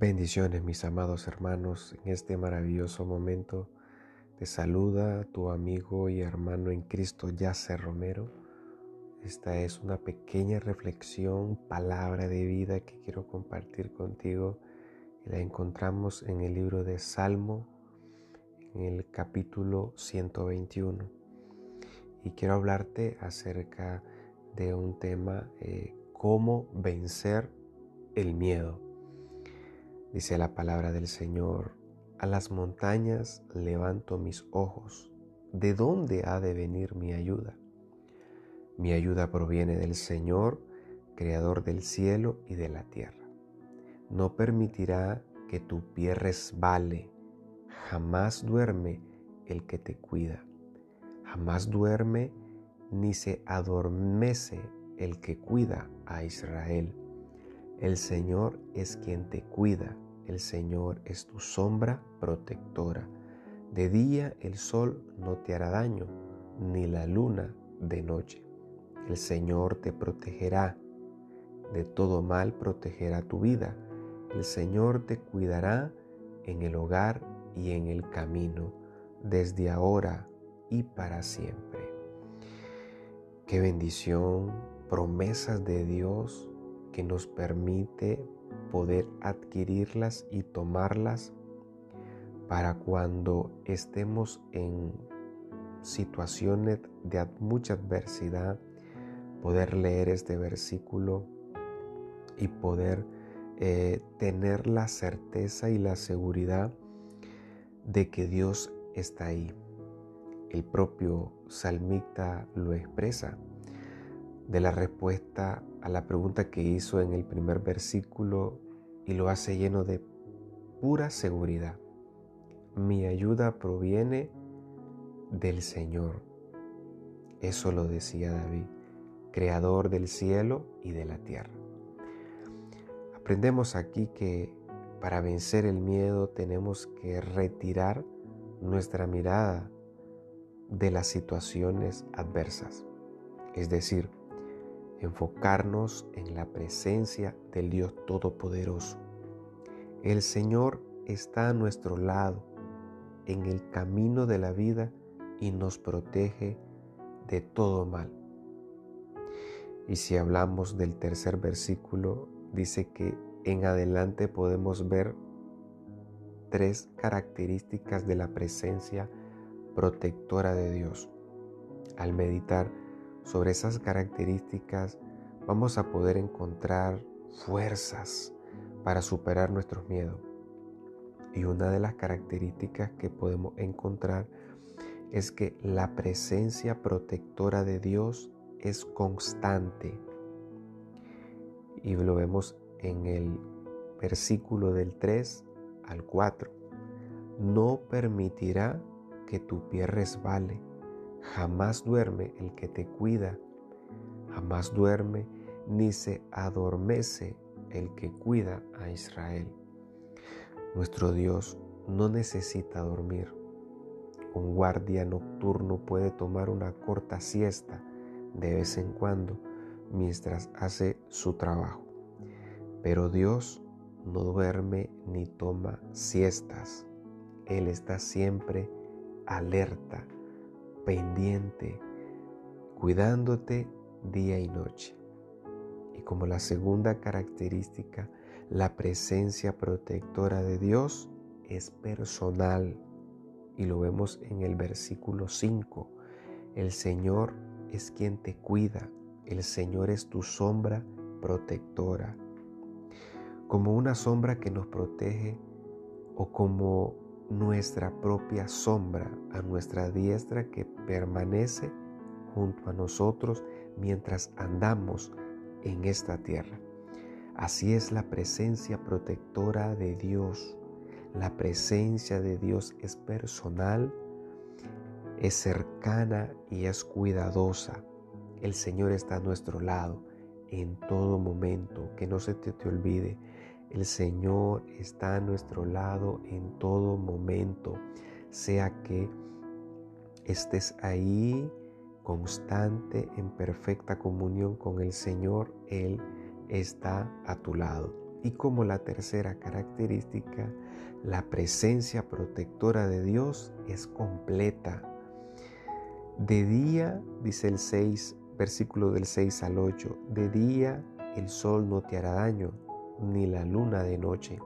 Bendiciones mis amados hermanos, en este maravilloso momento te saluda tu amigo y hermano en Cristo Yacer Romero. Esta es una pequeña reflexión, palabra de vida que quiero compartir contigo la encontramos en el libro de Salmo, en el capítulo 121. Y quiero hablarte acerca de un tema, eh, cómo vencer el miedo. Dice la palabra del Señor, a las montañas levanto mis ojos, ¿de dónde ha de venir mi ayuda? Mi ayuda proviene del Señor, Creador del cielo y de la tierra. No permitirá que tu pie resbale, jamás duerme el que te cuida, jamás duerme ni se adormece el que cuida a Israel. El Señor es quien te cuida, el Señor es tu sombra protectora. De día el sol no te hará daño, ni la luna de noche. El Señor te protegerá, de todo mal protegerá tu vida. El Señor te cuidará en el hogar y en el camino, desde ahora y para siempre. Qué bendición, promesas de Dios que nos permite poder adquirirlas y tomarlas para cuando estemos en situaciones de mucha adversidad, poder leer este versículo y poder eh, tener la certeza y la seguridad de que Dios está ahí. El propio salmista lo expresa de la respuesta a la pregunta que hizo en el primer versículo y lo hace lleno de pura seguridad. Mi ayuda proviene del Señor. Eso lo decía David, creador del cielo y de la tierra. Aprendemos aquí que para vencer el miedo tenemos que retirar nuestra mirada de las situaciones adversas. Es decir, enfocarnos en la presencia del Dios Todopoderoso. El Señor está a nuestro lado en el camino de la vida y nos protege de todo mal. Y si hablamos del tercer versículo, dice que en adelante podemos ver tres características de la presencia protectora de Dios. Al meditar sobre esas características vamos a poder encontrar fuerzas para superar nuestros miedos. Y una de las características que podemos encontrar es que la presencia protectora de Dios es constante. Y lo vemos en el versículo del 3 al 4. No permitirá que tu pie resbale Jamás duerme el que te cuida, jamás duerme ni se adormece el que cuida a Israel. Nuestro Dios no necesita dormir. Un guardia nocturno puede tomar una corta siesta de vez en cuando mientras hace su trabajo. Pero Dios no duerme ni toma siestas. Él está siempre alerta pendiente, cuidándote día y noche. Y como la segunda característica, la presencia protectora de Dios es personal. Y lo vemos en el versículo 5. El Señor es quien te cuida. El Señor es tu sombra protectora. Como una sombra que nos protege o como nuestra propia sombra a nuestra diestra que permanece junto a nosotros mientras andamos en esta tierra. Así es la presencia protectora de Dios. La presencia de Dios es personal, es cercana y es cuidadosa. El Señor está a nuestro lado en todo momento. Que no se te, te olvide el Señor está a nuestro lado en todo momento, sea que estés ahí constante en perfecta comunión con el Señor, Él está a tu lado. Y como la tercera característica, la presencia protectora de Dios es completa. De día, dice el 6, versículo del 6 al 8, de día el sol no te hará daño, ni la luna de noche.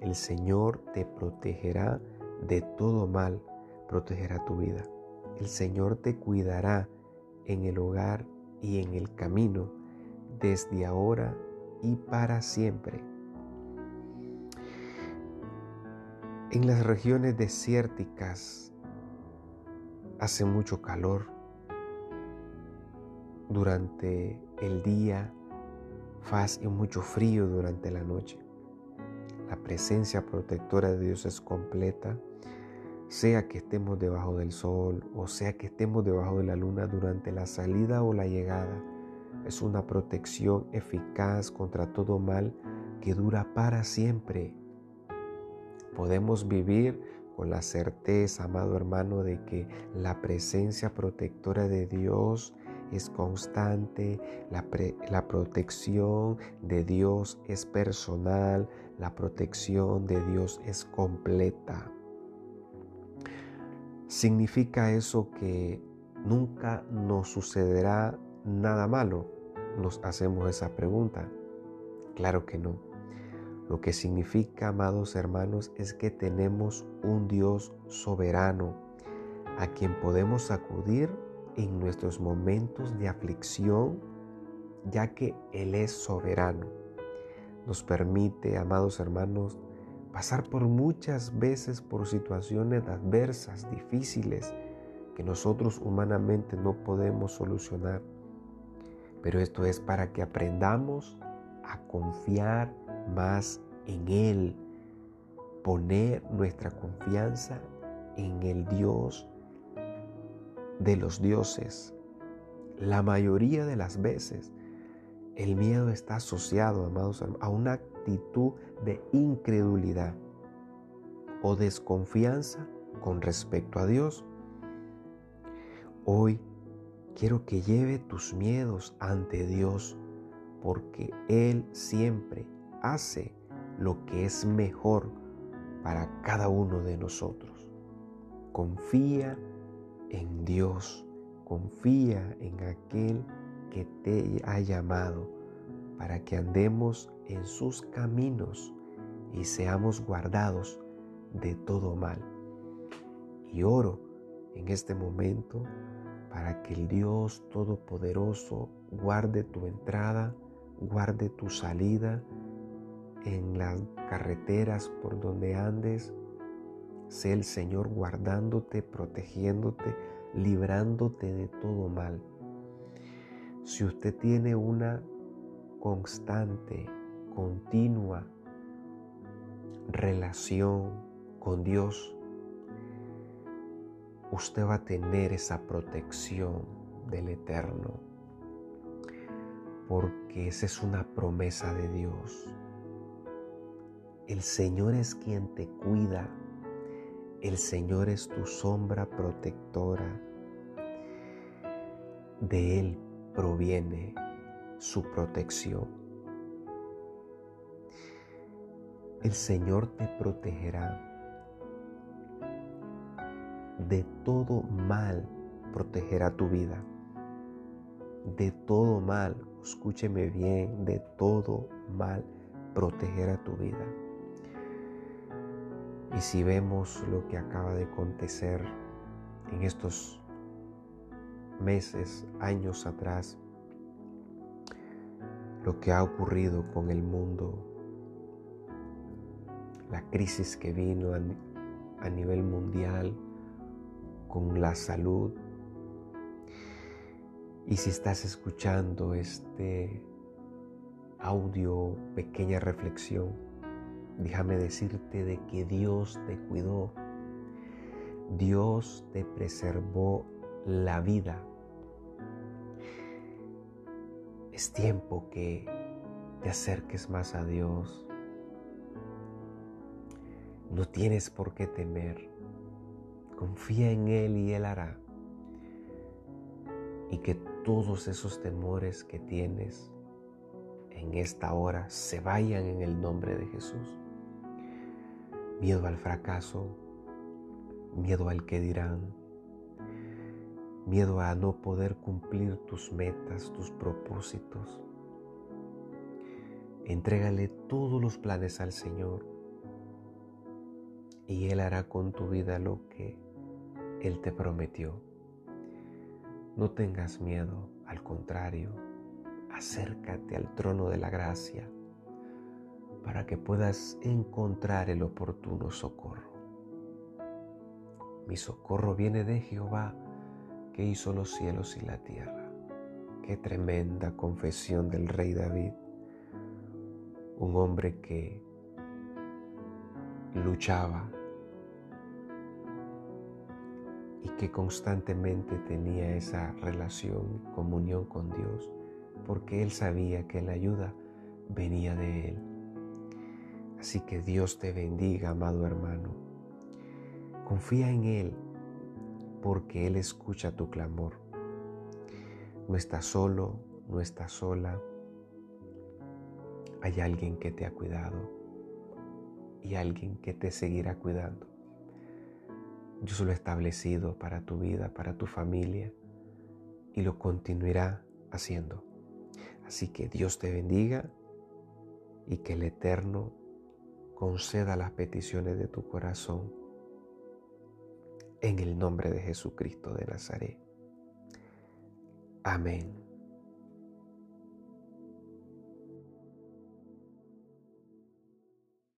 El Señor te protegerá de todo mal, protegerá tu vida. El Señor te cuidará en el hogar y en el camino, desde ahora y para siempre. En las regiones desérticas hace mucho calor. Durante el día hace mucho frío durante la noche. La presencia protectora de Dios es completa, sea que estemos debajo del sol o sea que estemos debajo de la luna durante la salida o la llegada. Es una protección eficaz contra todo mal que dura para siempre Podemos vivir con la certeza, amado hermano, de que la presencia protectora de Dios es constante, la, protección de Dios es personal, la protección de Dios es completa. ¿Significa eso que nunca nos sucederá nada malo? Nos hacemos esa pregunta. Claro que no. Lo que significa, amados hermanos, es que tenemos un Dios soberano a quien podemos acudir en nuestros momentos de aflicción, ya que Él es soberano. Nos permite, amados hermanos, pasar por muchas veces por situaciones adversas, difíciles, que nosotros humanamente no podemos solucionar. Pero esto es para que aprendamos a confiar más en Él, poner nuestra confianza en el Dios de los dioses. La mayoría de las veces el miedo está asociado, amados, a una actitud de incredulidad o desconfianza con respecto a Dios. Hoy quiero que lleve tus miedos ante Dios porque Él siempre hace lo que es mejor para cada uno de nosotros. Confía en Dios, confía en aquel que te ha llamado para que andemos en sus caminos y seamos guardados de todo mal. Y oro en este momento para que el Dios Todopoderoso guarde tu entrada, guarde tu salida, en las carreteras por donde andes. Sé el Señor guardándote, protegiéndote, librándote de todo mal. Si usted tiene una constante, continua relación con Dios, usted va a tener esa protección del Eterno, porque esa es una promesa de Dios. El Señor es quien te cuida. El Señor es tu sombra protectora. De Él proviene su protección. El Señor te protegerá de todo mal, protegerá tu vida. De todo mal, escúcheme bien, de todo mal, protegerá tu vida. Y si vemos lo que acaba de acontecer en estos meses, años atrás, lo que ha ocurrido con el mundo, la crisis que vino a, nivel mundial con la salud. Y si estás escuchando este audio, pequeña reflexión, déjame decirte de que Dios te cuidó, Dios te preservó la vida. Es tiempo que te acerques más a Dios. No tienes por qué temer. Confía en Él y Él hará. Y que todos esos temores que tienes en esta hora se vayan en el nombre de Jesús. Miedo al fracaso, miedo al que dirán, miedo a no poder cumplir tus metas, tus propósitos. Entrégale todos los planes al Señor y Él hará con tu vida lo que Él te prometió. No tengas miedo, al contrario, acércate al trono de la gracia para que puedas encontrar el oportuno socorro. Mi socorro viene de Jehová que hizo los cielos y la tierra. Qué tremenda confesión del rey David, un hombre que luchaba y que constantemente tenía esa relación, comunión con Dios, porque él sabía que la ayuda venía de Él. Así que Dios te bendiga, amado hermano. Confía en Él, porque Él escucha tu clamor. No estás solo, no estás sola. Hay alguien que te ha cuidado y alguien que te seguirá cuidando. Dios lo ha establecido para tu vida, para tu familia y lo continuará haciendo. Así que Dios te bendiga y que el Eterno conceda las peticiones de tu corazón en el nombre de Jesucristo de Nazaret. Amén.